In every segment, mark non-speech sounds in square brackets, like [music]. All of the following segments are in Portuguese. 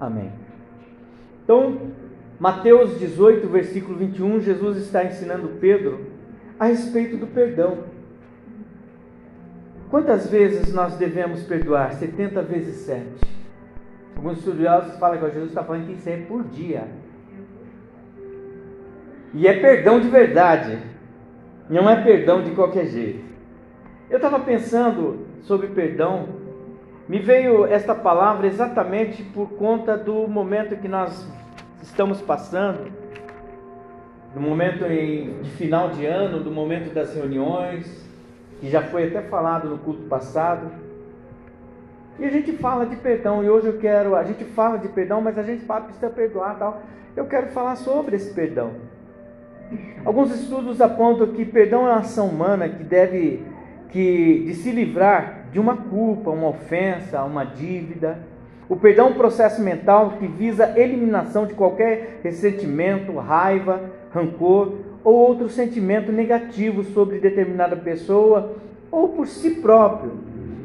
Amém. Então, Mateus 18, versículo 21, Jesus está ensinando Pedro a respeito do perdão. Quantas vezes nós devemos perdoar? 70 vezes 7. Alguns estudiosos falam que Jesus está falando que isso é por dia. E é perdão de verdade. Não é perdão de qualquer jeito. Eu estava pensando sobre perdão. Me veio esta palavra exatamente por conta do momento que nós estamos passando, do momento de final de ano, do momento das reuniões, que já foi até falado no culto passado. E a gente fala de perdão, e hoje eu quero, a gente fala de perdão, mas a gente fala precisa perdoar tal. Eu quero falar sobre esse perdão. Alguns estudos apontam que perdão é uma ação humana que deve que de se livrar de uma culpa, uma ofensa, uma dívida. O perdão é um processo mental que visa a eliminação de qualquer ressentimento, raiva, rancor ou outro sentimento negativo sobre determinada pessoa ou por si próprio.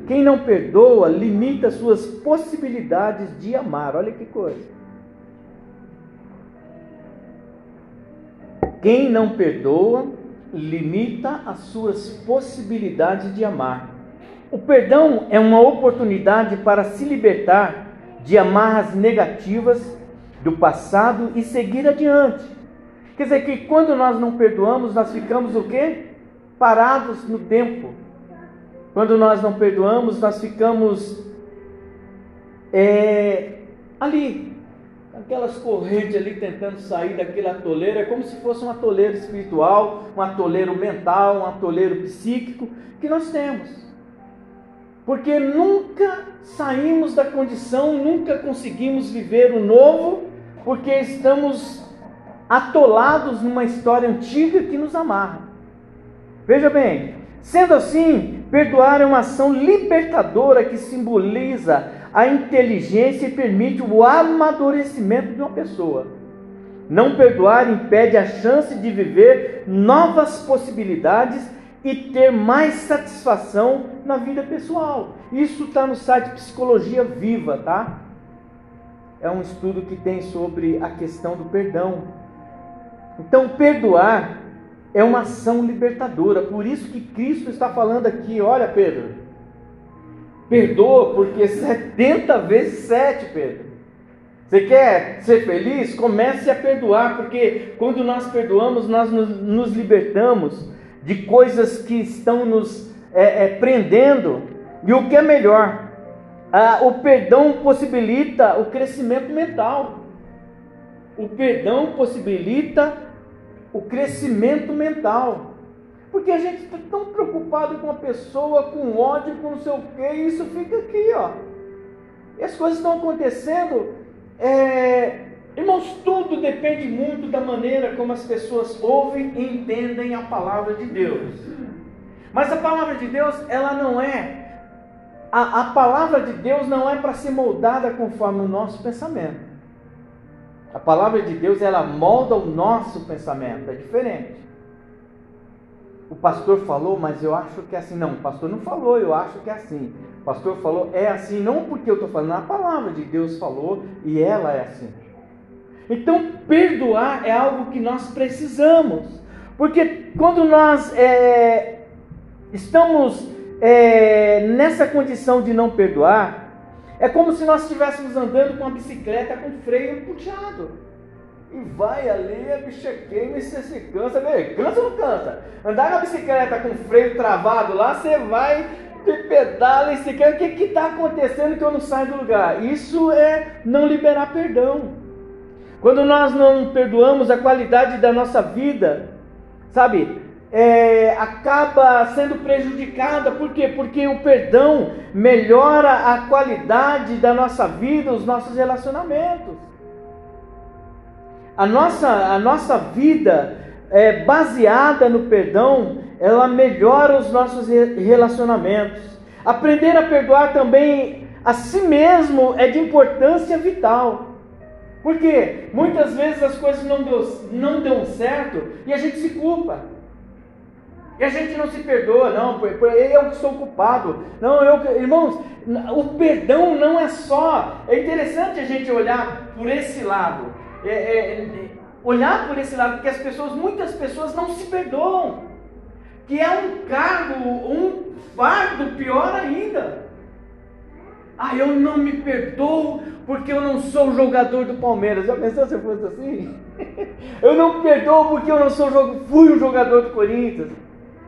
Quem não perdoa limita suas possibilidades de amar. Olha que coisa. Quem não perdoa limita as suas possibilidades de amar. O perdão é uma oportunidade para se libertar de amarras negativas do passado e seguir adiante. Quer dizer que quando nós não perdoamos, nós ficamos o quê? Parados no tempo. Quando nós não perdoamos, nós ficamos é, ali, aquelas correntes ali tentando sair daquele atoleiro, é como se fosse um atoleiro espiritual, um atoleiro mental, um atoleiro psíquico que nós temos. Porque nunca saímos da condição, nunca conseguimos viver o novo, porque estamos atolados numa história antiga que nos amarra. Veja bem, sendo assim, perdoar é uma ação libertadora que simboliza a inteligência e permite o amadurecimento de uma pessoa. Não perdoar impede a chance de viver novas possibilidades e ter mais satisfação na vida pessoal. Isso está no site Psicologia Viva, tá? É um estudo que tem sobre a questão do perdão. Então, perdoar é uma ação libertadora. Por isso que Cristo está falando aqui, olha, Pedro, Perdoa, porque 70 vezes 7, Pedro. Você quer ser feliz? Comece a perdoar, porque quando nós perdoamos, nós nos, nos libertamos de coisas que estão nos é, é, prendendo. E o que é melhor, ah, o perdão possibilita o crescimento mental. O perdão possibilita o crescimento mental. Porque a gente está tão preocupado com a pessoa, com ódio, com não sei o quê, e isso fica aqui, ó. E as coisas estão acontecendo. É... Irmãos, tudo depende muito da maneira como as pessoas ouvem e entendem a palavra de Deus. Mas a palavra de Deus, ela não é. A, a palavra de Deus não é para ser moldada conforme o nosso pensamento. A palavra de Deus, ela molda o nosso pensamento, é diferente o pastor falou, mas eu acho que é assim. Não, o pastor não falou, eu acho que é assim. O pastor falou, é assim, não porque eu estou falando, a palavra de Deus falou e ela é assim. Então, perdoar é algo que nós precisamos, porque quando nós é, estamos é, nessa condição de não perdoar, é como se nós estivéssemos andando com uma bicicleta com freio puxado. E vai ali, a bicha queima e você se cansa. Vê, cansa ou não cansa? Andar na bicicleta com freio travado lá, você vai, pedala e se quer. O que está acontecendo que eu não saio do lugar? Isso é não liberar perdão. Quando nós não perdoamos a qualidade da nossa vida, sabe? É, acaba sendo prejudicada, por quê? Porque o perdão melhora a qualidade da nossa vida, os nossos relacionamentos. A nossa, a nossa vida é, baseada no perdão, ela melhora os nossos relacionamentos. Aprender a perdoar também a si mesmo é de importância vital. Porque muitas vezes as coisas não deu, não deu certo e a gente se culpa. E a gente não se perdoa, não, eu que sou culpado. Não, eu, irmãos, o perdão não é só. É interessante a gente olhar por esse lado. É, é, é, olhar por esse lado, porque as pessoas, muitas pessoas não se perdoam. Que é um cargo, um fardo pior ainda. Ah, eu não me perdoo porque eu não sou jogador do Palmeiras. Já pensou se eu fosse assim? [laughs] eu não me perdoo porque eu não sou fui um jogador do Corinthians.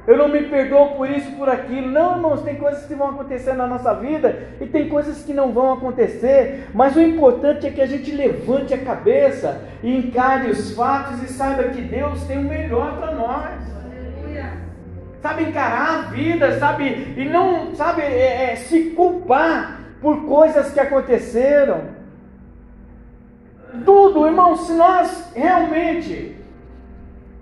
Eu não me perdoo por isso, por aquilo. Não, irmãos, tem coisas que vão acontecer na nossa vida e tem coisas que não vão acontecer. Mas o importante é que a gente levante a cabeça e encare os fatos e saiba que Deus tem o melhor para nós sabe encarar a vida, sabe, e não, sabe, é, é, se culpar por coisas que aconteceram. Tudo, irmão, se nós realmente,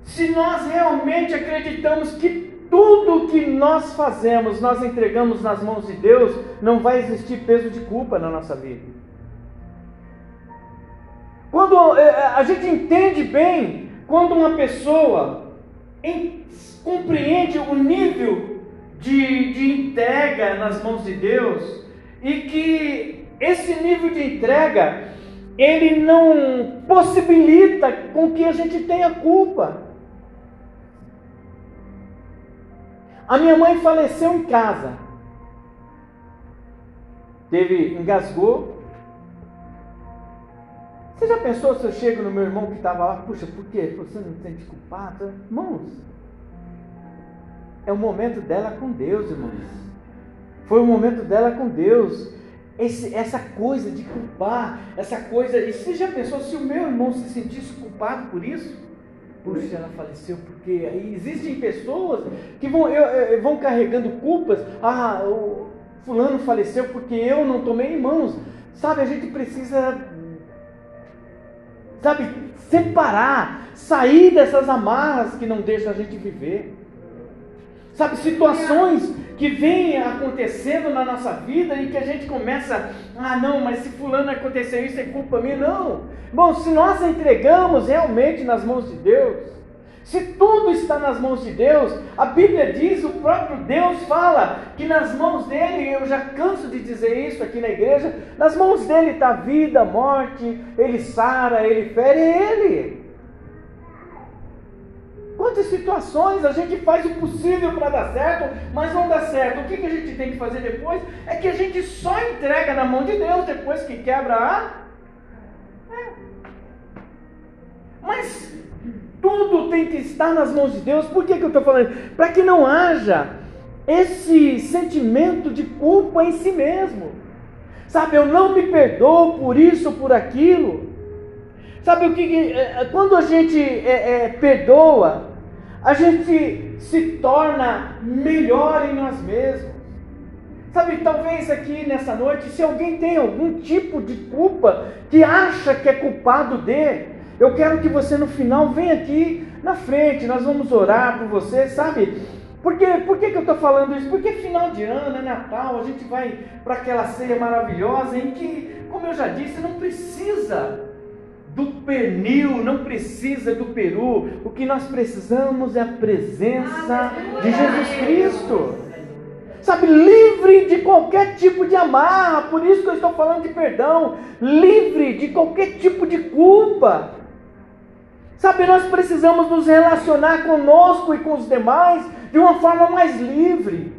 se nós realmente acreditamos que tudo que nós fazemos, nós entregamos nas mãos de Deus, não vai existir peso de culpa na nossa vida. Quando é, a gente entende bem, quando uma pessoa compreende o nível de, de entrega nas mãos de Deus e que esse nível de entrega ele não possibilita com que a gente tenha culpa. A minha mãe faleceu em casa. Teve, engasgou. Você já pensou se eu chego no meu irmão que estava lá, puxa, por quê? Você não sente culpado? Irmãos, é o momento dela com Deus, irmãos. Foi o momento dela com Deus. Esse, essa coisa de culpar, essa coisa. E você já pensou se o meu irmão se sentisse culpado por isso? Puxa, ela faleceu porque existem pessoas que vão, eu, eu, vão carregando culpas. Ah, o fulano faleceu porque eu não tomei em mãos. Sabe, a gente precisa, sabe, separar, sair dessas amarras que não deixam a gente viver. Sabe, situações que vêm acontecendo na nossa vida e que a gente começa, ah não, mas se fulano aconteceu isso é culpa minha. Não. Bom, se nós entregamos realmente nas mãos de Deus, se tudo está nas mãos de Deus, a Bíblia diz, o próprio Deus fala que nas mãos dele, eu já canso de dizer isso aqui na igreja, nas mãos dele está vida, morte, ele sara, ele fere, é ele. Quantas situações a gente faz o possível para dar certo, mas não dá certo. O que, que a gente tem que fazer depois? É que a gente só entrega na mão de Deus depois que quebra a. É. Mas tudo tem que estar nas mãos de Deus. Por que, que eu estou falando? Para que não haja esse sentimento de culpa em si mesmo. Sabe, eu não me perdoo por isso, por aquilo. Sabe o que? É, é, quando a gente é, é, perdoa, a gente se torna melhor em nós mesmos. Sabe, talvez aqui nessa noite, se alguém tem algum tipo de culpa que acha que é culpado de, eu quero que você no final venha aqui na frente, nós vamos orar por você, sabe? Porque, por que, que eu estou falando isso? Porque final de ano, é Natal, a gente vai para aquela ceia maravilhosa em que, como eu já disse, não precisa do pernil, não precisa do peru. O que nós precisamos é a presença de Jesus Cristo. Sabe, livre de qualquer tipo de amarra, por isso que eu estou falando de perdão, livre de qualquer tipo de culpa. Sabe, nós precisamos nos relacionar conosco e com os demais de uma forma mais livre.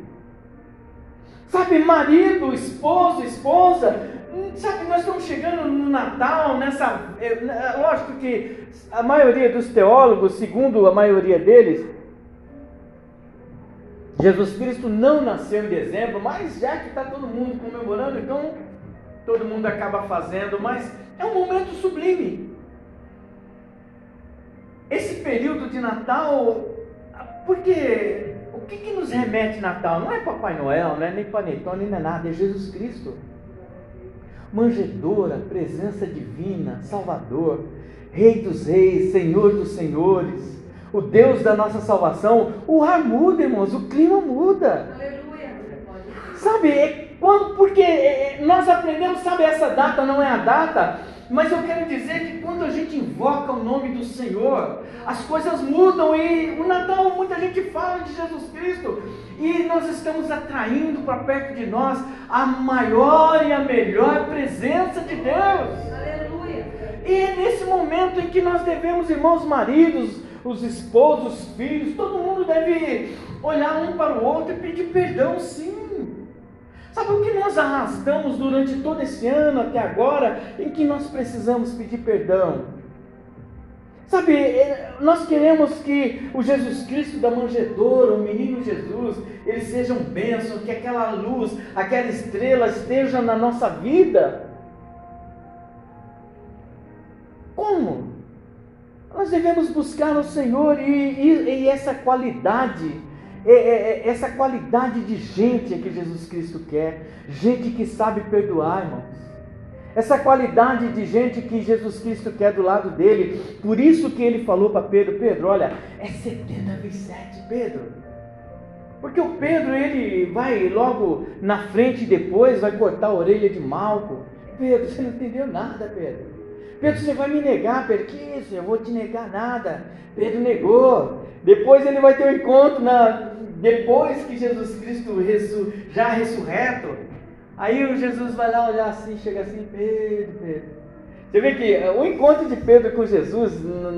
Sabe, marido, esposo, esposa, Sabe, nós estamos chegando no Natal, nessa. É, é, lógico que a maioria dos teólogos, segundo a maioria deles, Jesus Cristo não nasceu em dezembro, mas já que está todo mundo comemorando, então todo mundo acaba fazendo, mas é um momento sublime. Esse período de Natal, porque o que, que nos remete Natal? Não é Papai Noel, não é nem Panetone, nem é nada, é Jesus Cristo manjedora, presença divina, Salvador, Rei dos Reis, Senhor dos Senhores, o Deus da nossa salvação. O ar muda, irmãos, o clima muda. Aleluia. Sabe, é quando, porque é, é, nós aprendemos, sabe, essa data não é a data, mas eu quero dizer que quando a gente invoca o nome do Senhor, as coisas mudam e o Natal muita gente fala de Jesus Cristo e nós estamos atraindo para perto de nós a maior e a melhor presença de Deus. Aleluia. E é nesse momento em que nós devemos, irmãos maridos, os esposos, os filhos, todo mundo deve olhar um para o outro e pedir perdão, sim. Sabe o que nós arrastamos durante todo esse ano até agora, em que nós precisamos pedir perdão? Sabe, é, nós queremos que o Jesus Cristo da manjedoura, o menino Jesus, ele seja um bênção, que aquela luz, aquela estrela esteja na nossa vida. Como? Nós devemos buscar o Senhor e, e, e essa qualidade é, é, é, essa qualidade de gente que Jesus Cristo quer, gente que sabe perdoar, irmãos. Essa qualidade de gente que Jesus Cristo quer do lado dele. Por isso que ele falou para Pedro: Pedro, olha, é 70 vezes 7, Pedro. Porque o Pedro, ele vai logo na frente e depois vai cortar a orelha de Malco. Pedro, você não entendeu nada, Pedro. Pedro, você vai me negar, Pedro? Que isso? Eu vou te negar nada. Pedro negou. Depois ele vai ter um encontro na, depois que Jesus Cristo ressu, já ressurreto, aí o Jesus vai lá olhar assim, chega assim, Pedro, Pedro. Você vê que o encontro de Pedro com Jesus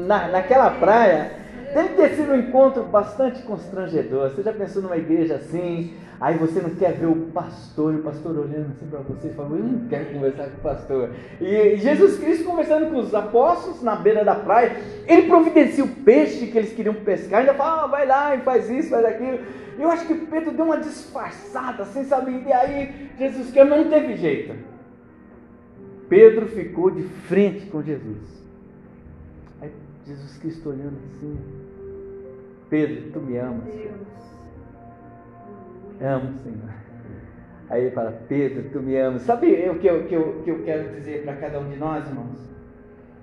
na, naquela praia deve ter sido um encontro bastante constrangedor. Você já pensou numa igreja assim? Aí você não quer ver o pastor, o pastor olhando assim para você e falando, eu não quero conversar com o pastor. E Jesus Cristo conversando com os apóstolos na beira da praia, ele providencia o peixe que eles queriam pescar, ainda fala, ah, vai lá e faz isso, faz aquilo. Eu acho que Pedro deu uma disfarçada, sem saber, e aí Jesus Cristo não teve jeito. Pedro ficou de frente com Jesus. Aí Jesus Cristo olhando assim, Pedro, tu me amas. Amo, Senhor. Aí ele fala, Pedro, tu me amas. Sabe o que eu, que eu, que eu quero dizer para cada um de nós, irmãos?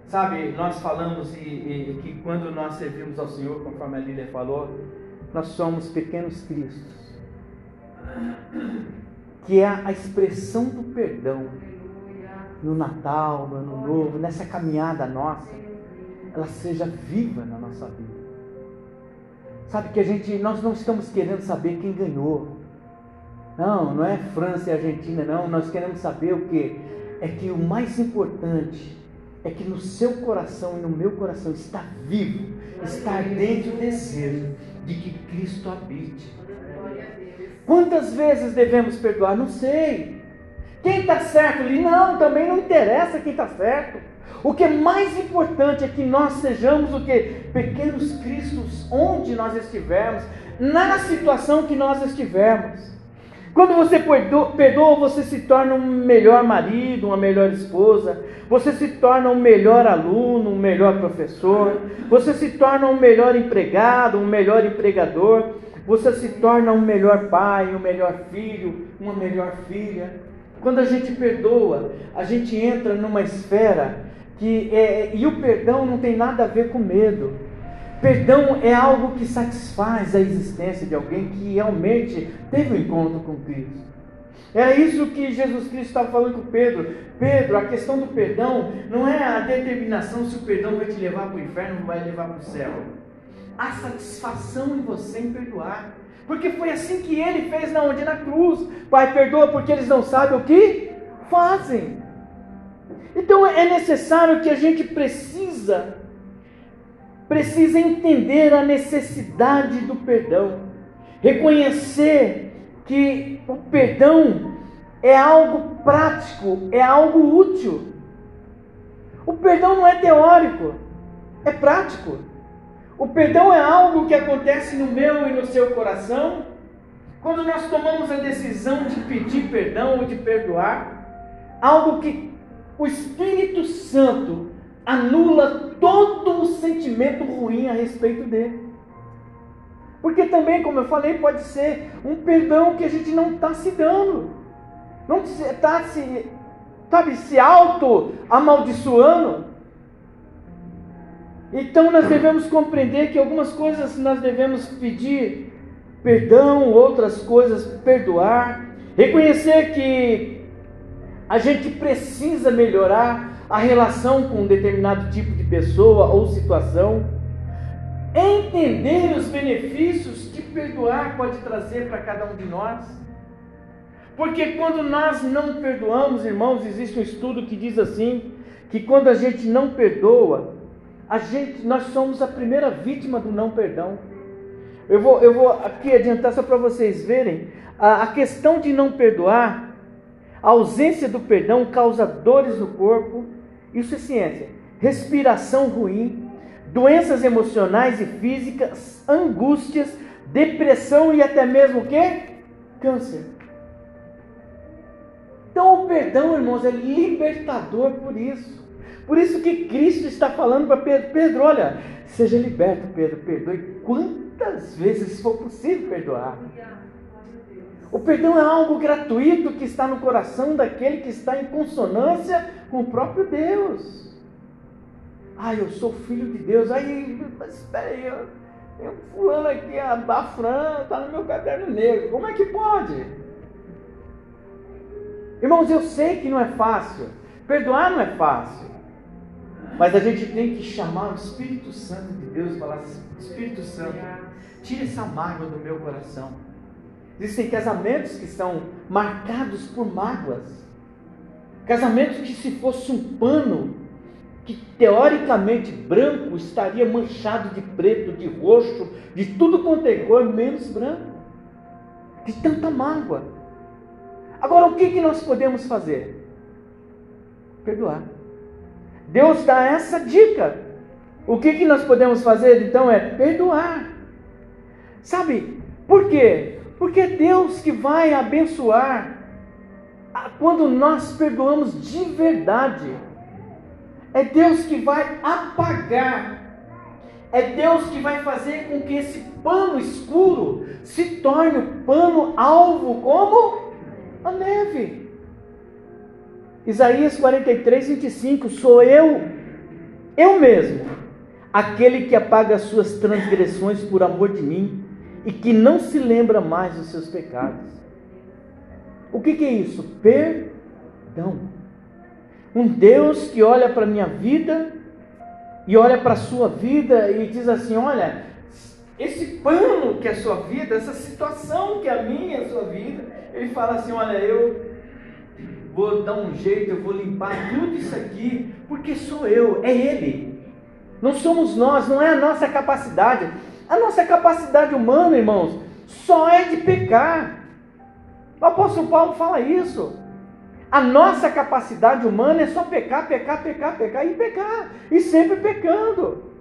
Sabe, nós falamos e, e, que quando nós servimos ao Senhor, conforme a Lília falou, nós somos pequenos cristos. Que é a expressão do perdão no Natal, no Ano Novo, nessa caminhada nossa, ela seja viva na nossa vida. Sabe que a gente, nós não estamos querendo saber quem ganhou. Não, não é França e Argentina, não. Nós queremos saber o que? É que o mais importante é que no seu coração e no meu coração está vivo, está dentro o desejo de que Cristo habite. Quantas vezes devemos perdoar? Não sei. Quem está certo ali? Não, também não interessa quem está certo. O que é mais importante é que nós sejamos o que? Pequenos cristos onde nós estivermos, na situação que nós estivermos. Quando você perdoa, você se torna um melhor marido, uma melhor esposa, você se torna um melhor aluno, um melhor professor, você se torna um melhor empregado, um melhor empregador, você se torna um melhor pai, um melhor filho, uma melhor filha. Quando a gente perdoa, a gente entra numa esfera que é, e o perdão não tem nada a ver com medo. Perdão é algo que satisfaz a existência de alguém que realmente teve um encontro com Cristo. Era isso que Jesus Cristo estava falando com Pedro. Pedro, a questão do perdão não é a determinação se o perdão vai te levar para o inferno ou vai levar para o céu. A satisfação em você em perdoar. Porque foi assim que ele fez na onde? Na cruz. Pai, perdoa porque eles não sabem o que fazem. Então é necessário que a gente precisa precisa entender a necessidade do perdão, reconhecer que o perdão é algo prático, é algo útil. O perdão não é teórico, é prático. O perdão é algo que acontece no meu e no seu coração quando nós tomamos a decisão de pedir perdão ou de perdoar, algo que o Espírito Santo anula todo o sentimento ruim a respeito dele. Porque também, como eu falei, pode ser um perdão que a gente não está se dando, não está se, sabe, se auto-amaldiçoando. Então nós devemos compreender que algumas coisas nós devemos pedir perdão, outras coisas perdoar. Reconhecer que a gente precisa melhorar a relação com um determinado tipo de pessoa ou situação. Entender os benefícios que perdoar pode trazer para cada um de nós. Porque quando nós não perdoamos, irmãos, existe um estudo que diz assim: que quando a gente não perdoa, a gente, nós somos a primeira vítima do não perdão. Eu vou, eu vou aqui adiantar só para vocês verem. A, a questão de não perdoar, a ausência do perdão causa dores no corpo. Isso é ciência. Respiração ruim, doenças emocionais e físicas, angústias, depressão e até mesmo o quê? Câncer. Então o perdão, irmãos, é libertador por isso. Por isso que Cristo está falando para Pedro, Pedro, olha, seja liberto, Pedro, perdoe quantas vezes for possível perdoar. O perdão é algo gratuito que está no coração daquele que está em consonância com o próprio Deus. Ah, eu sou filho de Deus. Aí, mas espera aí, eu, um fulano aqui, a Bafran, está no meu caderno negro. Como é que pode? Irmãos, eu sei que não é fácil. Perdoar não é fácil. Mas a gente tem que chamar o Espírito Santo de Deus e falar Espírito Santo, tira essa mágoa do meu coração. Existem casamentos que são marcados por mágoas. Casamentos que se fosse um pano que teoricamente branco estaria manchado de preto, de roxo, de tudo quanto é cor, menos branco. De tanta mágoa. Agora, o que, que nós podemos fazer? Perdoar. Deus dá essa dica. O que, que nós podemos fazer então é perdoar. Sabe por quê? Porque é Deus que vai abençoar quando nós perdoamos de verdade. É Deus que vai apagar. É Deus que vai fazer com que esse pano escuro se torne o pano alvo como a neve. Isaías 43, 25: Sou eu, eu mesmo, aquele que apaga as suas transgressões por amor de mim e que não se lembra mais dos seus pecados. O que, que é isso? Perdão. Um Deus que olha para a minha vida e olha para a sua vida e diz assim: Olha, esse pano que é a sua vida, essa situação que é a minha, a sua vida, ele fala assim: Olha, eu vou dar um jeito, eu vou limpar tudo isso aqui, porque sou eu, é Ele. Não somos nós, não é a nossa capacidade. A nossa capacidade humana, irmãos, só é de pecar. O apóstolo Paulo fala isso. A nossa capacidade humana é só pecar, pecar, pecar, pecar e pecar, e sempre pecando.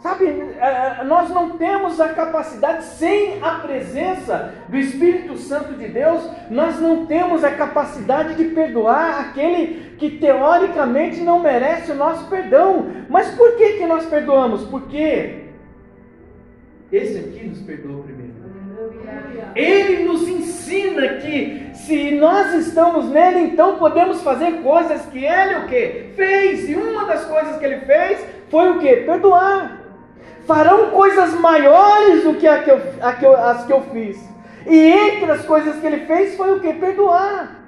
Sabe, é, é, nós não temos a capacidade, sem a presença do Espírito Santo de Deus, nós não temos a capacidade de perdoar aquele que teoricamente não merece o nosso perdão. Mas por que, que nós perdoamos? Porque esse aqui nos perdoou primeiro. Ele nos ensina que se nós estamos nele, então podemos fazer coisas que ele o que fez. E uma das coisas que ele fez foi o que? Perdoar farão coisas maiores do que, a que eu, a que eu, as que eu fiz. E entre as coisas que ele fez foi o que? Perdoar.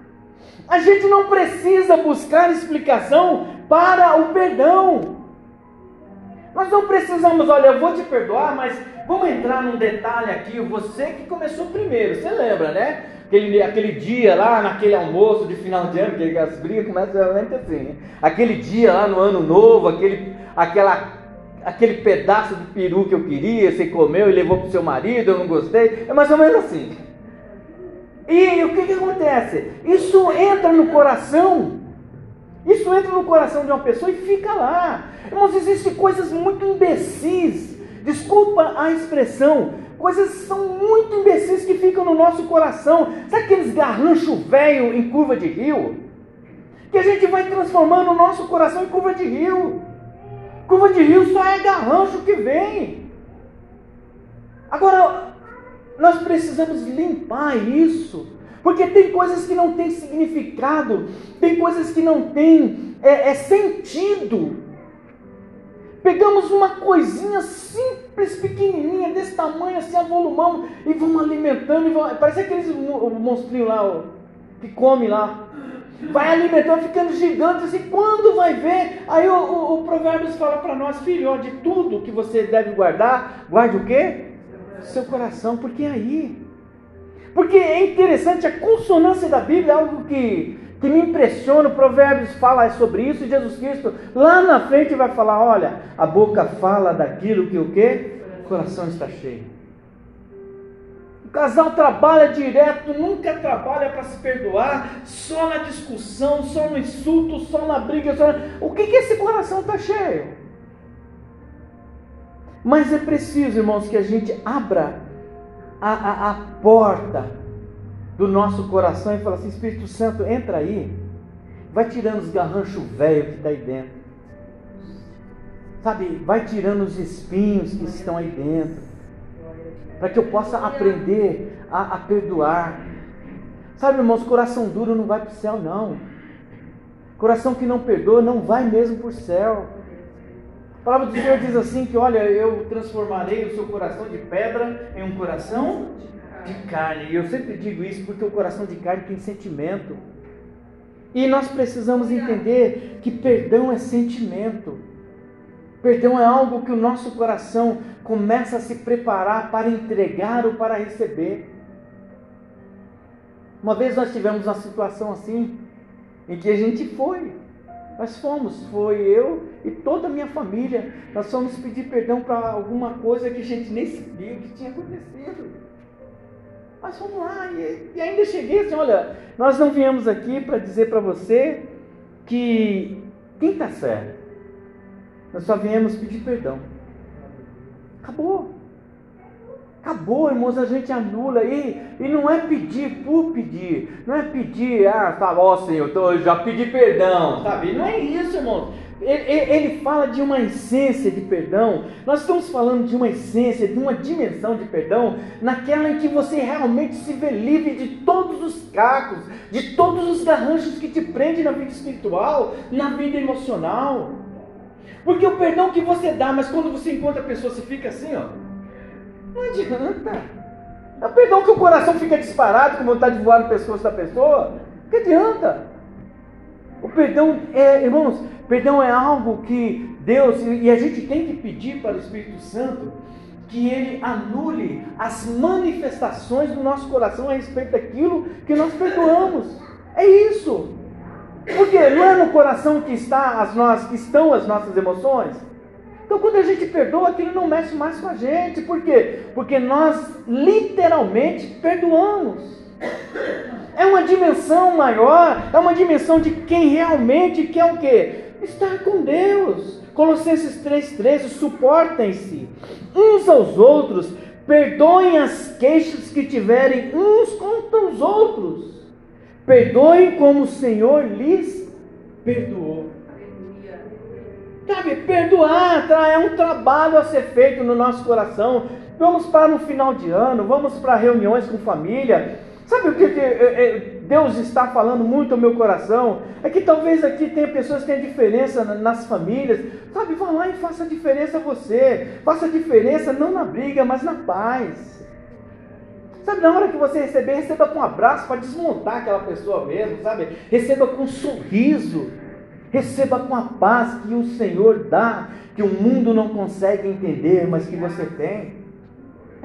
A gente não precisa buscar explicação para o perdão. Nós não precisamos, olha, eu vou te perdoar, mas vamos entrar num detalhe aqui. Você que começou primeiro, você lembra, né? Aquele, aquele dia lá, naquele almoço de final de ano, que as brigas começam realmente assim. Né? Aquele dia lá no ano novo, aquele, aquela aquele pedaço de peru que eu queria, você comeu e levou para o seu marido, eu não gostei. É mais ou menos assim. E o que, que acontece? Isso entra no coração. Isso entra no coração de uma pessoa e fica lá. Irmãos, existem coisas muito imbecis. Desculpa a expressão. Coisas são muito imbecis que ficam no nosso coração. Sabe aqueles garranchos velho em curva de rio? Que a gente vai transformando o nosso coração em curva de rio. Curva de rio só é garrancho que vem. Agora, nós precisamos limpar isso. Porque tem coisas que não têm significado, tem coisas que não têm é, é sentido. Pegamos uma coisinha simples, pequenininha, desse tamanho, assim, avolumamos e vamos alimentando. E vamos... Parece aqueles monstrinhos lá, ó, que come lá. Vai alimentando, ficando gigante, assim, quando vai ver? Aí o, o, o Provérbios fala para nós, filho, ó, de tudo que você deve guardar, guarde o quê? Seu coração, porque é aí. Porque é interessante, a consonância da Bíblia é algo que que me impressiona, o Provérbios fala sobre isso, e Jesus Cristo lá na frente vai falar: olha, a boca fala daquilo que o que? O coração está cheio. O casal trabalha direto, nunca trabalha para se perdoar, só na discussão, só no insulto, só na briga. Só na... O que, que esse coração está cheio? Mas é preciso, irmãos, que a gente abra a, a, a porta do nosso coração e fala assim: Espírito Santo, entra aí, vai tirando os garranchos velhos que está aí dentro, sabe? Vai tirando os espinhos que estão aí dentro, para que eu possa aprender a, a perdoar. Sabe, irmãos, coração duro não vai para o céu, não. Coração que não perdoa não vai mesmo para o céu. A palavra do Senhor diz assim: que olha, eu transformarei o seu coração de pedra em um coração carne. E eu sempre digo isso porque o coração de carne tem sentimento. E nós precisamos entender que perdão é sentimento. Perdão é algo que o nosso coração começa a se preparar para entregar ou para receber. Uma vez nós tivemos uma situação assim, em que a gente foi, nós fomos, foi eu e toda a minha família, nós fomos pedir perdão para alguma coisa que a gente nem sabia o que tinha acontecido. Mas vamos lá, e, e ainda cheguei assim: olha, nós não viemos aqui para dizer para você que quem está certo. Nós só viemos pedir perdão. Acabou. Acabou, irmãos, a gente anula aí. E não é pedir por pedir. Não é pedir, ah, tá bom, Senhor, eu já pedi perdão, sabe? Não é isso, irmãos. Ele fala de uma essência de perdão. Nós estamos falando de uma essência, de uma dimensão de perdão, naquela em que você realmente se vê livre de todos os cacos, de todos os garranchos que te prendem na vida espiritual, na vida emocional. Porque o perdão que você dá, mas quando você encontra a pessoa, você fica assim, ó. Não adianta. É perdão que o coração fica disparado com vontade de voar no pescoço da pessoa. Que adianta? O perdão é, irmãos, Perdão é algo que Deus, e a gente tem que pedir para o Espírito Santo que ele anule as manifestações do nosso coração a respeito daquilo que nós perdoamos. É isso. Porque não é no coração que, está as que estão as nossas emoções? Então, quando a gente perdoa, aquilo não mexe mais com a gente. Por quê? Porque nós literalmente perdoamos. É uma dimensão maior, é uma dimensão de quem realmente quer o quê? estar com Deus. Colossenses 3,13: suportem-se uns aos outros, perdoem as queixas que tiverem uns contra os outros, perdoem como o Senhor lhes perdoou. Sabe, perdoar é um trabalho a ser feito no nosso coração. Vamos para um final de ano, vamos para reuniões com família, Sabe o que, é, é, Deus está falando muito ao meu coração? É que talvez aqui tenha pessoas que têm diferença nas famílias. Sabe, vá lá e faça a diferença você. Faça a diferença não na briga, mas na paz. Sabe, na hora que você receber, receba com um abraço para desmontar aquela pessoa mesmo, sabe? Receba com um sorriso. Receba com a paz que o Senhor dá, que o mundo não consegue entender, mas que você tem.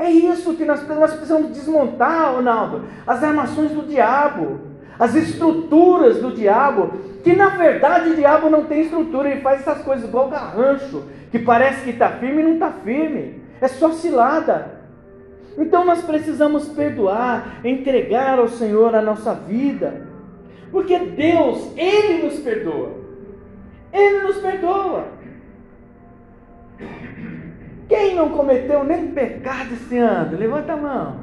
É isso que nós, nós precisamos desmontar, Ronaldo. As armações do diabo, as estruturas do diabo, que na verdade o diabo não tem estrutura, ele faz essas coisas igual garrancho, que parece que está firme e não está firme. É só cilada. Então nós precisamos perdoar, entregar ao Senhor a nossa vida. Porque Deus, Ele nos perdoa. Ele nos perdoa. Quem não cometeu nem pecado esse ano? Levanta a mão.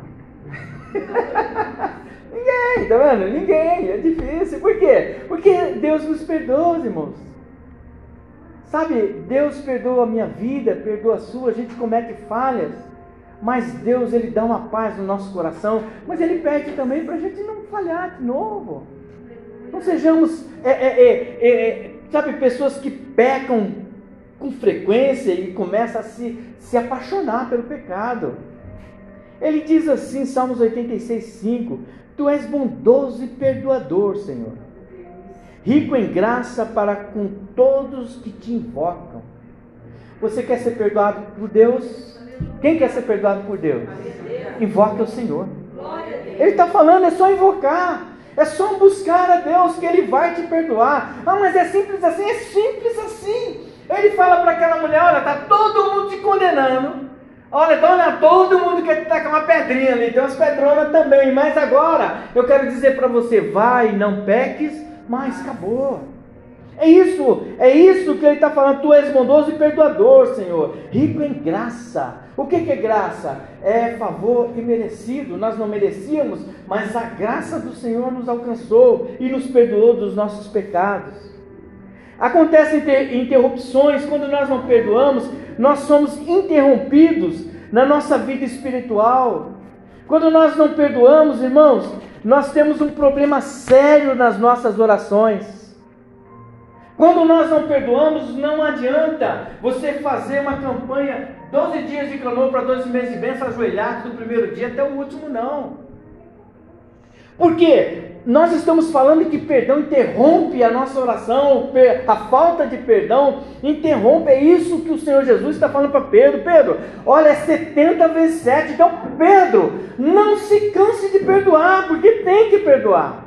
[laughs] Ninguém, tá vendo? Ninguém, é difícil. Por quê? Porque Deus nos perdoa, irmãos. Sabe, Deus perdoa a minha vida, perdoa a sua, a gente comete falhas, mas Deus ele dá uma paz no nosso coração, mas Ele pede também para a gente não falhar de novo. Não sejamos, é, é, é, é, sabe, pessoas que pecam com frequência e começa a se, se apaixonar pelo pecado. Ele diz assim, Salmos 86, 5: Tu és bondoso e perdoador, Senhor, rico em graça para com todos que te invocam. Você quer ser perdoado por Deus? Quem quer ser perdoado por Deus? Invoque o Senhor. Ele está falando, é só invocar. É só buscar a Deus que Ele vai te perdoar. Ah, mas é simples assim? É simples assim. Ele fala para aquela mulher: olha, está todo mundo te condenando. Olha, dona, todo mundo quer tacar uma pedrinha ali, tem umas pedronas também, mas agora eu quero dizer para você: vai, não peques, mas acabou. É isso, é isso que ele está falando. Tu és bondoso e perdoador, Senhor, rico em graça. O que, que é graça? É favor imerecido. Nós não merecíamos, mas a graça do Senhor nos alcançou e nos perdoou dos nossos pecados. Acontecem interrupções quando nós não perdoamos, nós somos interrompidos na nossa vida espiritual. Quando nós não perdoamos, irmãos, nós temos um problema sério nas nossas orações. Quando nós não perdoamos, não adianta você fazer uma campanha 12 dias de clamor para 12 meses de bênção ajoelhado do primeiro dia até o último, não. Por quê? Nós estamos falando que perdão interrompe a nossa oração, a falta de perdão interrompe, é isso que o Senhor Jesus está falando para Pedro. Pedro, olha, é 70 vezes 7. Então, Pedro, não se canse de perdoar, porque tem que perdoar.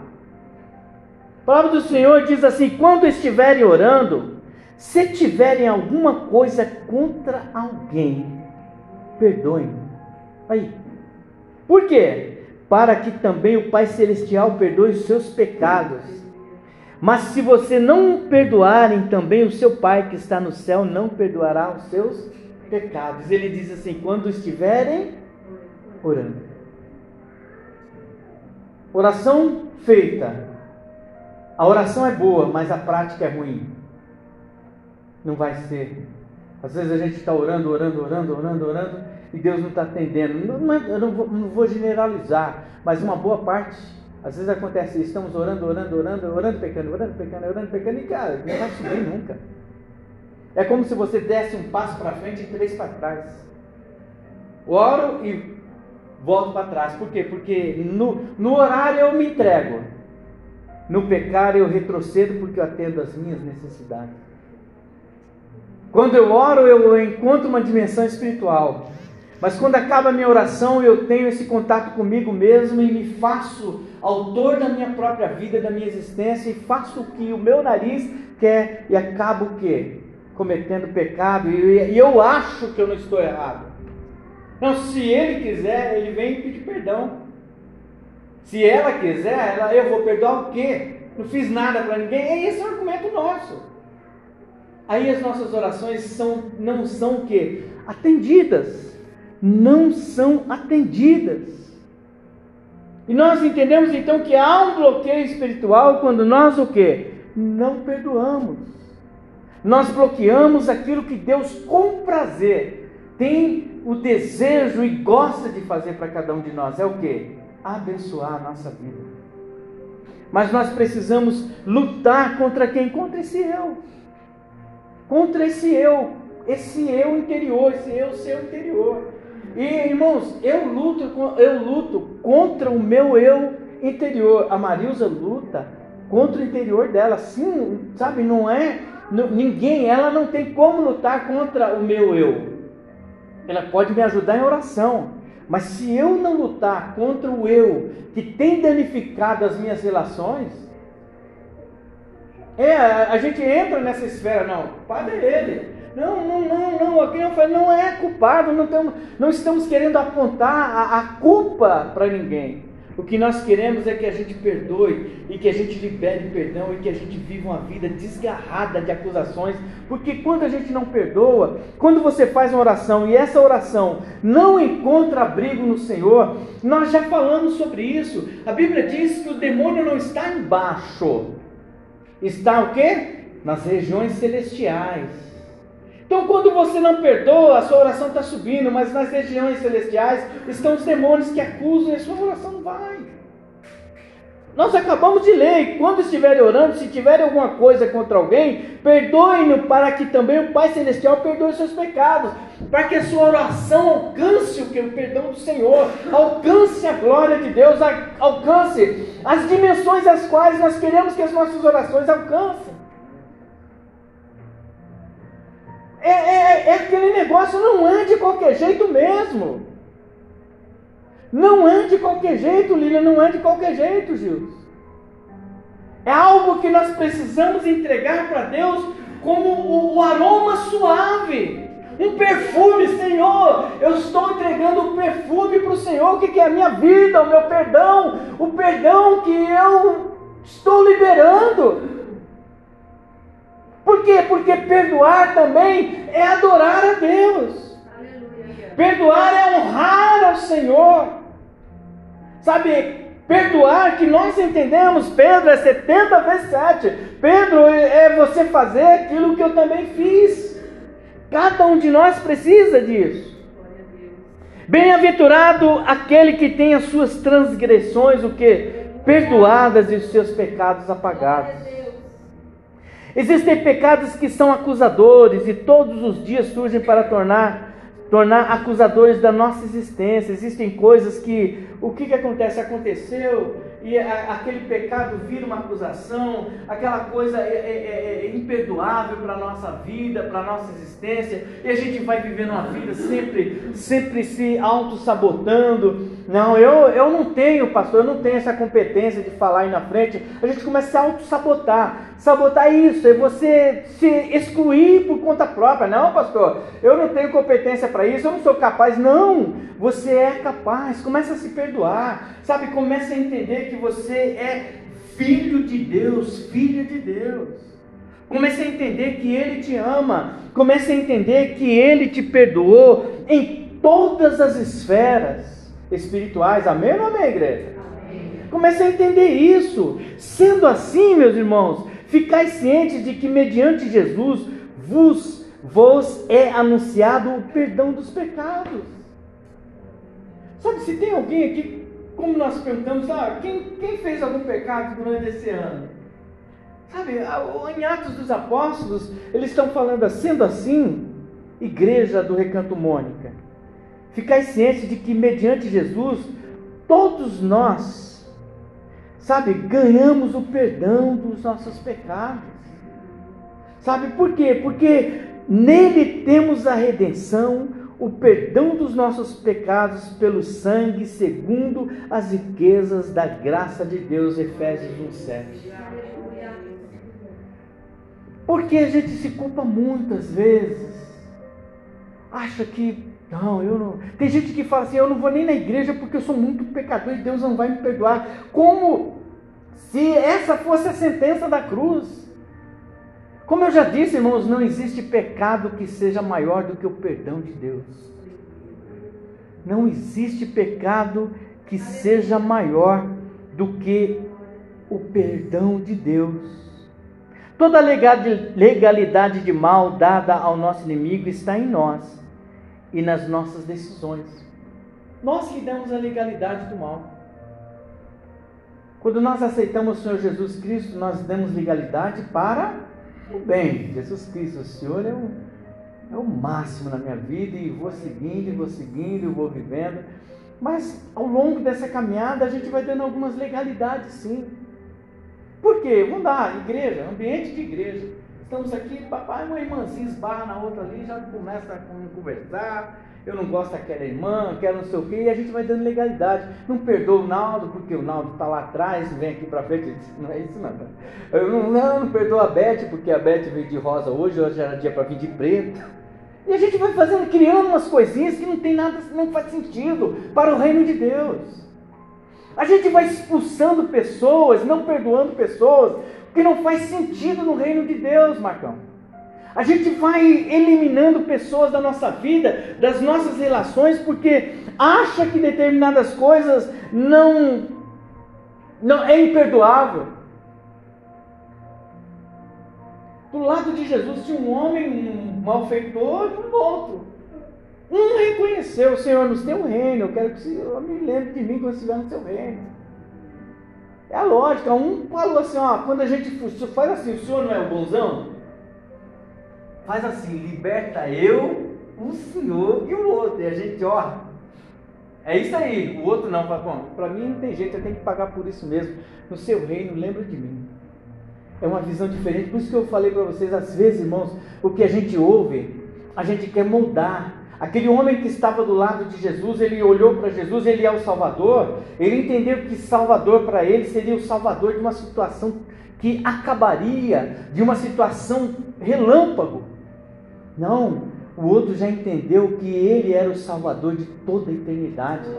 A palavra do Senhor diz assim: quando estiverem orando, se tiverem alguma coisa contra alguém, perdoem. Aí. Por quê? Para que também o Pai Celestial perdoe os seus pecados. Mas se você não perdoarem, também o seu Pai que está no céu não perdoará os seus pecados. Ele diz assim: quando estiverem orando. Oração feita a oração é boa, mas a prática é ruim. Não vai ser. Às vezes a gente está orando, orando, orando, orando, orando, e Deus não está atendendo. Não, eu não vou, não vou generalizar, mas uma boa parte, às vezes acontece isso. Estamos orando, orando, orando, orando, pecando, orando, pecando, orando, pecando, e cara, não vai subir nunca. É como se você desse um passo para frente e três para trás. Oro e volto para trás. Por quê? Porque no, no horário eu me entrego. No pecar eu retrocedo porque eu atendo às minhas necessidades. Quando eu oro, eu encontro uma dimensão espiritual. Mas quando acaba a minha oração, eu tenho esse contato comigo mesmo e me faço autor da minha própria vida, da minha existência e faço o que o meu nariz quer e acabo o quê? Cometendo pecado e eu acho que eu não estou errado. Não, se ele quiser, ele vem pedir perdão. Se ela quiser, ela, eu vou perdoar o quê? Não fiz nada para ninguém. É esse o argumento nosso. Aí as nossas orações são, não são o quê? Atendidas. Não são atendidas. E nós entendemos então que há um bloqueio espiritual quando nós o quê? Não perdoamos. Nós bloqueamos aquilo que Deus com prazer tem o desejo e gosta de fazer para cada um de nós. É o quê? abençoar a nossa vida. Mas nós precisamos lutar contra quem? Contra esse eu. Contra esse eu, esse eu interior, esse eu seu interior. E irmãos, eu luto, eu luto contra o meu eu interior. A Marilza luta contra o interior dela. Sim, sabe, não é ninguém, ela não tem como lutar contra o meu eu. Ela pode me ajudar em oração, mas se eu não lutar contra o eu que tem danificado as minhas relações, é, a gente entra nessa esfera, não, o culpado é ele. Não, não, não, não, aqui não, não é culpado, não, temos, não estamos querendo apontar a, a culpa para ninguém. O que nós queremos é que a gente perdoe e que a gente libere perdão e que a gente viva uma vida desgarrada de acusações, porque quando a gente não perdoa, quando você faz uma oração e essa oração não encontra abrigo no Senhor, nós já falamos sobre isso. A Bíblia diz que o demônio não está embaixo, está o quê? Nas regiões celestiais. Então, quando você não perdoa, a sua oração está subindo, mas nas regiões celestiais estão os demônios que acusam e a sua oração não vai. Nós acabamos de ler, quando estiverem orando, se tiverem alguma coisa contra alguém, perdoem-no para que também o Pai Celestial perdoe seus pecados, para que a sua oração alcance o, que, o perdão do Senhor, alcance a glória de Deus, alcance as dimensões às quais nós queremos que as nossas orações alcancem. Aquele negócio, não é de qualquer jeito mesmo. Não é de qualquer jeito, Lilian, não é de qualquer jeito, Gil. É algo que nós precisamos entregar para Deus como o, aroma suave. Um perfume, Senhor. Eu estou entregando o um perfume para o Senhor. Que é a minha vida, o meu perdão, o perdão que eu estou liberando. Por quê? Porque perdoar também é adorar a Deus. Perdoar é honrar ao Senhor. Sabe, perdoar que nós entendemos, Pedro é 70 vezes 7. Pedro é você fazer aquilo que eu também fiz. Cada um de nós precisa disso. Bem-aventurado aquele que tem as suas transgressões, o que? Perdoadas e os seus pecados apagados. Existem pecados que são acusadores e todos os dias surgem para tornar tornar acusadores da nossa existência. Existem coisas que o que, que acontece? Aconteceu e a, aquele pecado vira uma acusação, aquela coisa é, é, é, é imperdoável para a nossa vida, para a nossa existência, e a gente vai vivendo uma vida sempre, sempre se auto-sabotando. Não, eu, eu não tenho, pastor, eu não tenho essa competência de falar aí na frente. A gente começa a se auto-sabotar. Sabotar isso, é você se excluir por conta própria. Não, pastor, eu não tenho competência para isso, eu não sou capaz. Não, você é capaz. Começa a se perdoar, sabe? Começa a entender que você é filho de Deus, filha de Deus. Comece a entender que Ele te ama. Comece a entender que Ele te perdoou em todas as esferas espirituais. Amém ou amém, igreja? Amém. Comece a entender isso. Sendo assim, meus irmãos, ficai cientes de que mediante Jesus vos, vos é anunciado o perdão dos pecados. Sabe, se tem alguém aqui como nós perguntamos, ah, quem, quem fez algum pecado durante esse ano? Sabe, em Atos dos Apóstolos, eles estão falando, sendo assim, igreja do Recanto Mônica, ficai ciente de que mediante Jesus, todos nós, sabe, ganhamos o perdão dos nossos pecados. Sabe por quê? Porque nele temos a redenção, o perdão dos nossos pecados pelo sangue, segundo as riquezas da graça de Deus. Efésios 1,7. Porque a gente se culpa muitas vezes, acha que, não, eu não. Tem gente que fala assim: eu não vou nem na igreja porque eu sou muito pecador e Deus não vai me perdoar. Como se essa fosse a sentença da cruz. Como eu já disse, irmãos, não existe pecado que seja maior do que o perdão de Deus. Não existe pecado que seja maior do que o perdão de Deus. Toda legalidade de mal dada ao nosso inimigo está em nós e nas nossas decisões. Nós que damos a legalidade do mal. Quando nós aceitamos o Senhor Jesus Cristo, nós damos legalidade para bem, Jesus Cristo, o Senhor é o, é o máximo na minha vida e vou seguindo, e vou seguindo, e vou vivendo. Mas ao longo dessa caminhada a gente vai dando algumas legalidades sim. Por quê? Vamos dar, igreja, ambiente de igreja. Estamos aqui, papai, uma irmãzinha esbarra na outra ali, já começa a conversar, eu não gosto daquela irmã, quero não sei o quê, e a gente vai dando legalidade. Não perdoa o Naldo, porque o Naldo está lá atrás, vem aqui para frente, não é isso não. Eu não, não, não perdoa a Beth, porque a Beth veio de rosa hoje, hoje era dia para vir de preto. E a gente vai fazendo, criando umas coisinhas que não tem nada, não faz sentido para o reino de Deus. A gente vai expulsando pessoas, não perdoando pessoas, que não faz sentido no reino de Deus, Marcão. A gente vai eliminando pessoas da nossa vida, das nossas relações, porque acha que determinadas coisas não, não é imperdoável. Do lado de Jesus tinha um homem, um malfeitor e um outro. Um reconheceu, Senhor, nos teu reino, eu quero que o Senhor me lembre de mim quando estiver no seu reino. É a lógica. Um falou assim, ó, quando a gente faz assim, o senhor não é o bonzão? Faz assim, liberta eu, o senhor e o outro. E a gente, ó, é isso aí. O outro não, fala, bom, para mim não tem jeito, eu tenho que pagar por isso mesmo. No seu reino, lembra de mim. É uma visão diferente. Por isso que eu falei para vocês, às vezes, irmãos, o que a gente ouve, a gente quer moldar. Aquele homem que estava do lado de Jesus, ele olhou para Jesus, ele é o Salvador. Ele entendeu que Salvador para ele seria o Salvador de uma situação que acabaria, de uma situação relâmpago. Não, o outro já entendeu que ele era o Salvador de toda a eternidade.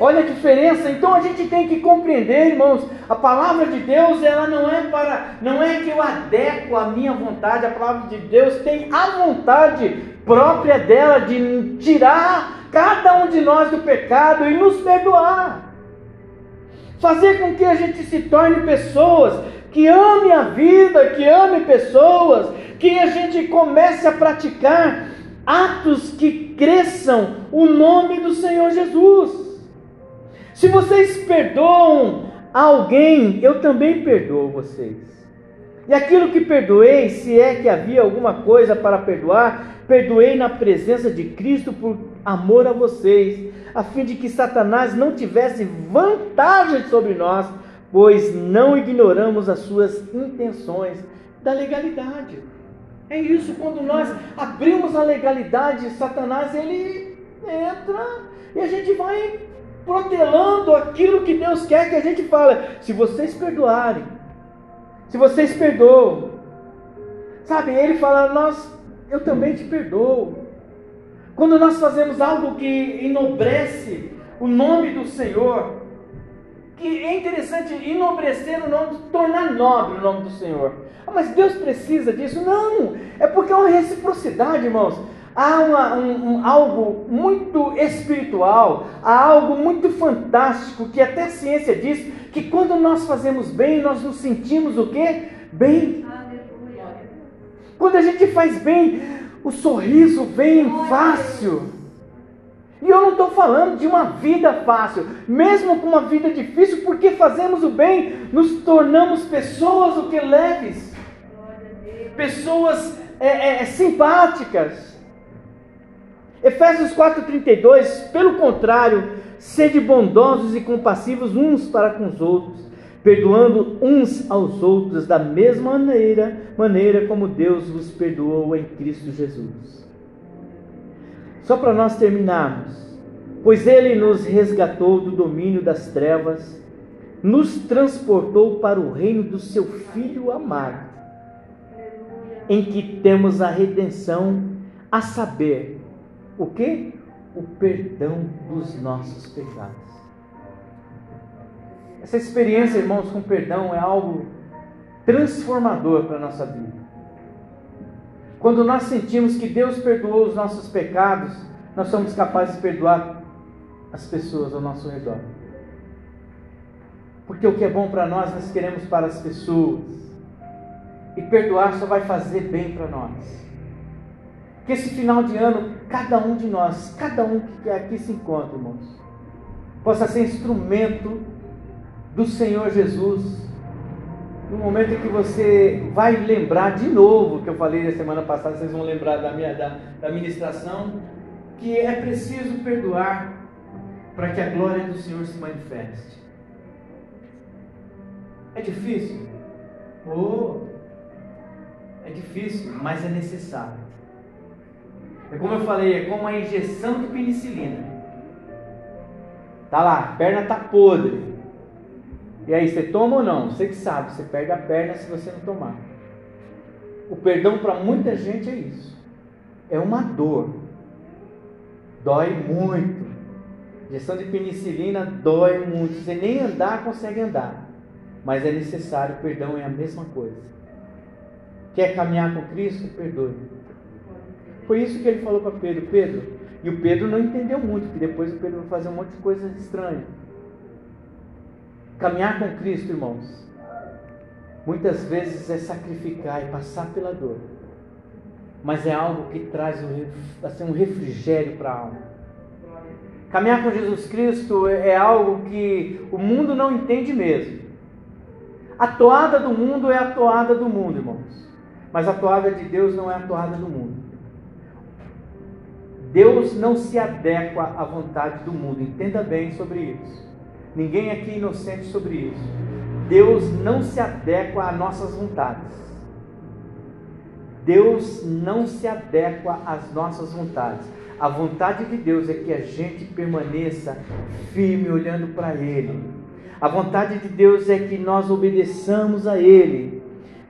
Olha a diferença. Então a gente tem que compreender, irmãos, a palavra de Deus, ela não é para, não é que eu adequo a minha vontade, a palavra de Deus tem a vontade própria dela de tirar cada um de nós do pecado e nos perdoar. Fazer com que a gente se torne pessoas que ame a vida, que ame pessoas, que a gente comece a praticar atos que cresçam o nome do Senhor Jesus. Se vocês perdoam alguém, eu também perdoo vocês. E aquilo que perdoei, se é que havia alguma coisa para perdoar, perdoei na presença de Cristo por amor a vocês, a fim de que Satanás não tivesse vantagem sobre nós, pois não ignoramos as suas intenções da legalidade. É isso, quando nós abrimos a legalidade, Satanás ele entra e a gente vai protelando aquilo que Deus quer que a gente fale. Se vocês perdoarem, se vocês perdoam, sabe? Ele fala, nós, eu também te perdoo. Quando nós fazemos algo que enobrece o nome do Senhor, que é interessante enobrecer o nome, tornar nobre o nome do Senhor. Ah, mas Deus precisa disso? Não, é porque é uma reciprocidade, irmãos. Há uma, um, um, algo muito espiritual, há algo muito fantástico que até a ciência diz que quando nós fazemos bem, nós nos sentimos o quê? Bem. Quando a gente faz bem, o sorriso vem fácil. E eu não estou falando de uma vida fácil, mesmo com uma vida difícil, porque fazemos o bem, nos tornamos pessoas o que leves, pessoas é, é, é simpáticas. Efésios 4,32, pelo contrário, sede bondosos e compassivos uns para com os outros, perdoando uns aos outros da mesma maneira, maneira como Deus vos perdoou em Cristo Jesus. Só para nós terminarmos. Pois ele nos resgatou do domínio das trevas, nos transportou para o reino do seu Filho amado, em que temos a redenção, a saber, o que? O perdão dos nossos pecados. Essa experiência, irmãos, com perdão é algo transformador para a nossa vida. Quando nós sentimos que Deus perdoou os nossos pecados, nós somos capazes de perdoar as pessoas ao nosso redor. Porque o que é bom para nós, nós queremos para as pessoas. E perdoar só vai fazer bem para nós. Que esse final de ano, cada um de nós, cada um que aqui se encontra, irmãos, possa ser instrumento do Senhor Jesus no momento em que você vai lembrar de novo, que eu falei na semana passada, vocês vão lembrar da minha da, da ministração, que é preciso perdoar para que a glória do Senhor se manifeste. É difícil? Oh, é difícil, mas é necessário. É como eu falei, é como a injeção de penicilina. Tá lá, a perna tá podre. E aí, você toma ou não? Você que sabe, você perde a perna se você não tomar. O perdão para muita gente é isso. É uma dor. Dói muito. Injeção de penicilina dói muito. Você nem andar consegue andar. Mas é necessário, o perdão é a mesma coisa. Quer caminhar com Cristo? Perdoe. Foi isso que ele falou para Pedro. Pedro. E o Pedro não entendeu muito, porque depois o Pedro vai fazer um monte de coisas estranhas. Caminhar com Cristo, irmãos, muitas vezes é sacrificar e passar pela dor, mas é algo que traz um, assim, um refrigério para a alma. Caminhar com Jesus Cristo é algo que o mundo não entende mesmo, A toada do mundo é a toada do mundo, irmãos. Mas a toada de Deus não é a toada do mundo. Deus não se adequa à vontade do mundo. Entenda bem sobre isso. Ninguém aqui é inocente sobre isso. Deus não se adequa às nossas vontades. Deus não se adequa às nossas vontades. A vontade de Deus é que a gente permaneça firme olhando para Ele. A vontade de Deus é que nós obedeçamos a Ele,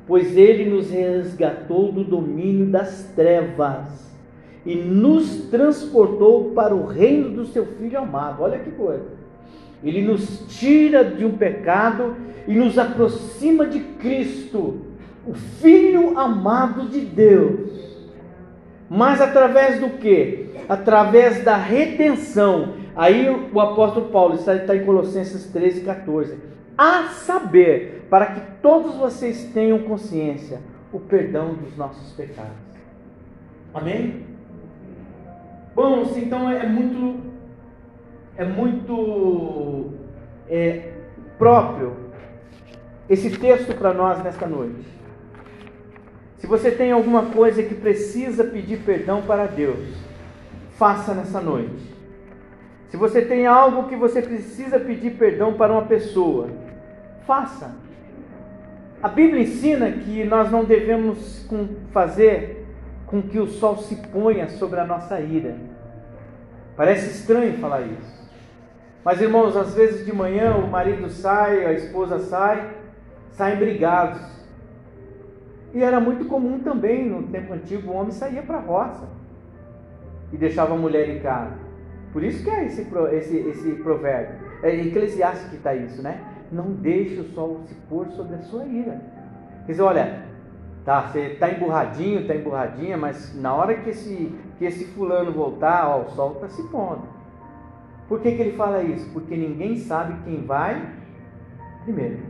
pois Ele nos resgatou do domínio das trevas e nos transportou para o reino do seu Filho amado. Olha que coisa. Ele nos tira de um pecado e nos aproxima de Cristo, o Filho amado de Deus. Mas através do que? Através da redenção. Aí o apóstolo Paulo está, em Colossenses 13, 14. A saber, para que todos vocês tenham consciência, o perdão dos nossos pecados. Amém? Bom, então é muito, é muito é, próprio esse texto para nós nesta noite. Se você tem alguma coisa que precisa pedir perdão para Deus, faça nessa noite. Se você tem algo que você precisa pedir perdão para uma pessoa, faça. A Bíblia ensina que nós não devemos fazer com que o sol se ponha sobre a nossa ira. Parece estranho falar isso. Mas irmãos, às vezes de manhã o marido sai, a esposa sai, saem brigados. E era muito comum também no tempo antigo o homem saía para a roça e deixava a mulher em casa. Por isso que é esse, esse, esse provérbio. É Eclesiastes que está isso, né? Não deixe o sol se pôr sobre a sua ira. Quer dizer, olha, Tá, você está emburradinho, está emburradinha, mas na hora que esse, que esse fulano voltar, ó, o sol está se pondo. Por que, que ele fala isso? Porque ninguém sabe quem vai primeiro.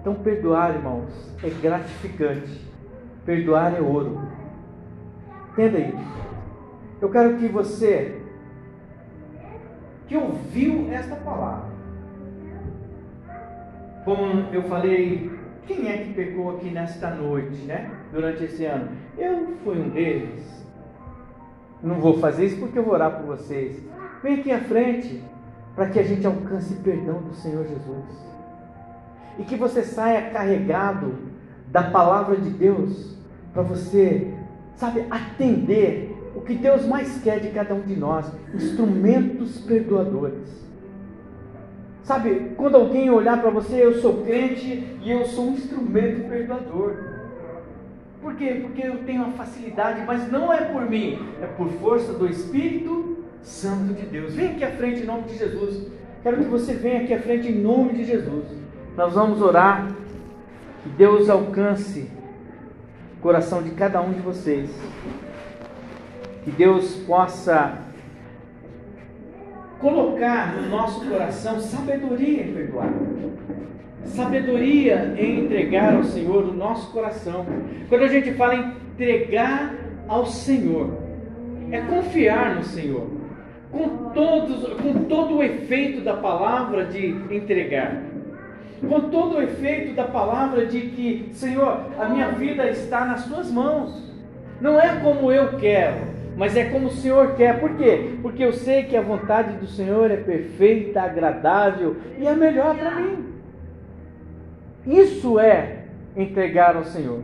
Então, perdoar, irmãos, é gratificante. Perdoar é ouro. Entenda isso. Eu quero que você, que ouviu esta palavra, como eu falei quem é que pecou aqui nesta noite, né? Durante esse ano? Eu fui um deles. Não vou fazer isso porque eu vou orar por vocês. Vem aqui à frente para que a gente alcance perdão do Senhor Jesus. E que você saia carregado da palavra de Deus para você, sabe, atender o que Deus mais quer de cada um de nós, instrumentos perdoadores. Sabe, quando alguém olhar para você, eu sou crente e eu sou um instrumento perdoador. Por quê? Porque eu tenho uma facilidade, mas não é por mim, é por força do Espírito Santo de Deus. Vem aqui à frente em nome de Jesus. Quero que você venha aqui à frente em nome de Jesus. Nós vamos orar. Que Deus alcance o coração de cada um de vocês. Que Deus possa colocar no nosso coração sabedoria em perdoar. Sabedoria em entregar ao Senhor o nosso coração. Quando a gente fala em entregar ao Senhor, é confiar no Senhor. Com, todos, com todo o efeito da palavra de entregar. Com todo o efeito da palavra de que, Senhor, a minha vida está nas tuas mãos. Não é como eu quero, mas é como o Senhor quer. Por quê? Porque eu sei que a vontade do Senhor é perfeita, agradável e é melhor para mim. Isso é entregar ao Senhor.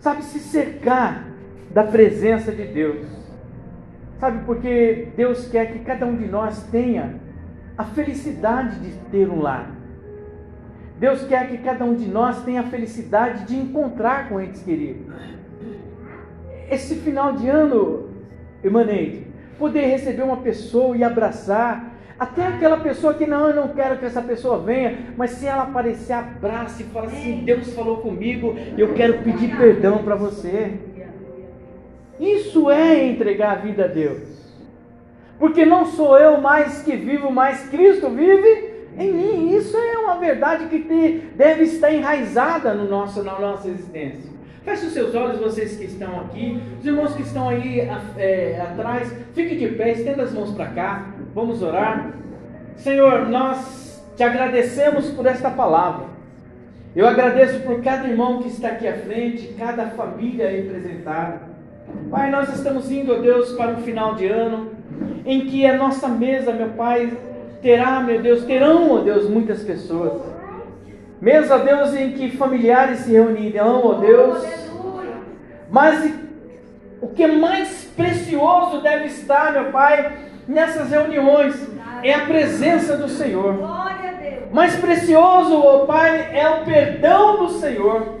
Sabe, se cercar da presença de Deus. Sabe, porque Deus quer que cada um de nós tenha a felicidade de ter um lar. Deus quer que cada um de nós tenha a felicidade de encontrar com entes queridos. Esse final de ano Emanente, poder receber uma pessoa e abraçar, até aquela pessoa que não, eu não quero que essa pessoa venha, mas se ela aparecer, abraça e fala assim: Deus falou comigo, eu quero pedir perdão para você. Isso é entregar a vida a Deus, porque não sou eu mais que vivo, mas Cristo vive em mim. Isso é uma verdade que deve estar enraizada no nosso, na nossa existência. Feche os seus olhos, vocês que estão aqui. Os irmãos que estão aí é, atrás, fique de pé, estenda as mãos para cá. Vamos orar. Senhor, nós te agradecemos por esta palavra. Eu agradeço por cada irmão que está aqui à frente, cada família representada. Pai, nós estamos indo, ó Deus, para um final de ano em que a nossa mesa, meu Pai, terá, meu Deus, terão, ó Deus, muitas pessoas. Mesa, ó Deus, em que familiares se reunirão, ó Deus. Mas o que mais precioso deve estar, meu Pai, nessas reuniões é a presença do Senhor. Mais precioso, ó Pai, é o perdão do Senhor.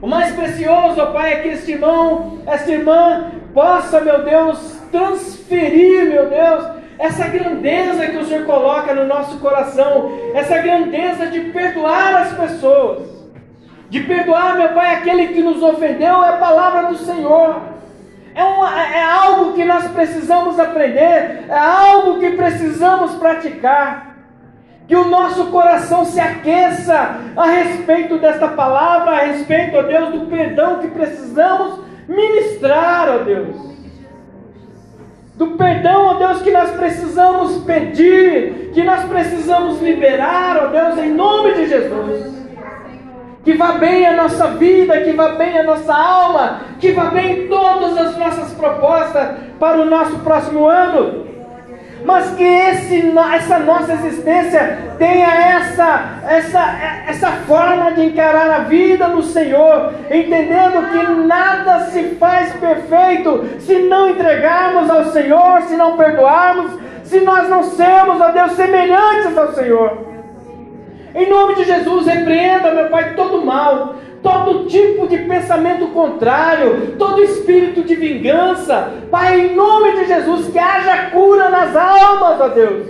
O mais precioso, ó Pai, é que este irmão, esta irmã possa, meu Deus, transferir, meu Deus, essa grandeza que o Senhor coloca no nosso coração, essa grandeza de perdoar as pessoas, de perdoar, meu Pai, aquele que nos ofendeu, é a palavra do Senhor. É, uma, é algo que nós precisamos aprender, é algo que precisamos praticar. Que o nosso coração se aqueça a respeito desta palavra, a respeito, ó Deus, do perdão que precisamos ministrar, ó Deus do perdão, ó Deus, que nós precisamos pedir, que nós precisamos liberar, ó Deus, em nome de Jesus. Que vá bem a nossa vida, que vá bem a nossa alma, que vá bem todas as nossas propostas para o nosso próximo ano mas que esse, essa nossa existência tenha essa, essa, essa forma de encarar a vida no Senhor, entendendo que nada se faz perfeito se não entregarmos ao Senhor, se não perdoarmos, se nós não sermos, ó Deus, semelhantes ao Senhor. Em nome de Jesus, repreenda, meu Pai, todo mal, todo tipo de pensamento contrário, todo espírito de vingança. Pai, em nome de Jesus, que haja cura nas almas, ó Deus.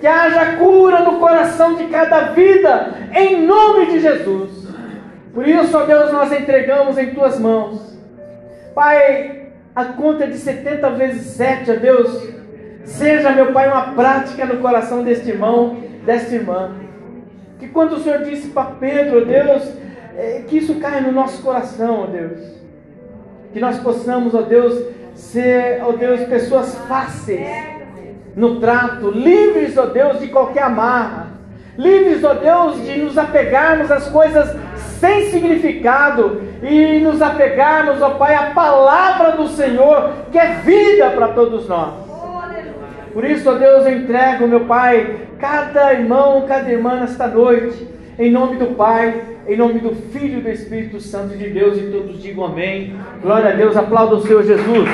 Que haja cura no coração de cada vida, em nome de Jesus. Por isso, ó Deus, nós entregamos em tuas mãos. Pai, a conta de 70 vezes 7, ó Deus, seja, meu Pai, uma prática no coração deste irmão, desta irmã. Que quando o Senhor disse para Pedro, Deus, que isso caia no nosso coração, ó Deus. Que nós possamos, ó Deus, ser, ó Deus, pessoas fáceis no trato, livres, ó Deus, de qualquer amarra, livres, ó Deus, de nos apegarmos às coisas sem significado e nos apegarmos, ó Pai, à palavra do Senhor, que é vida para todos nós. Por isso, ó Deus, eu entrego, meu Pai, cada irmão, cada irmã nesta noite, em nome do Pai, em nome do Filho e do Espírito Santo de Deus, e todos digam amém. Glória a Deus, aplauda o Senhor Jesus.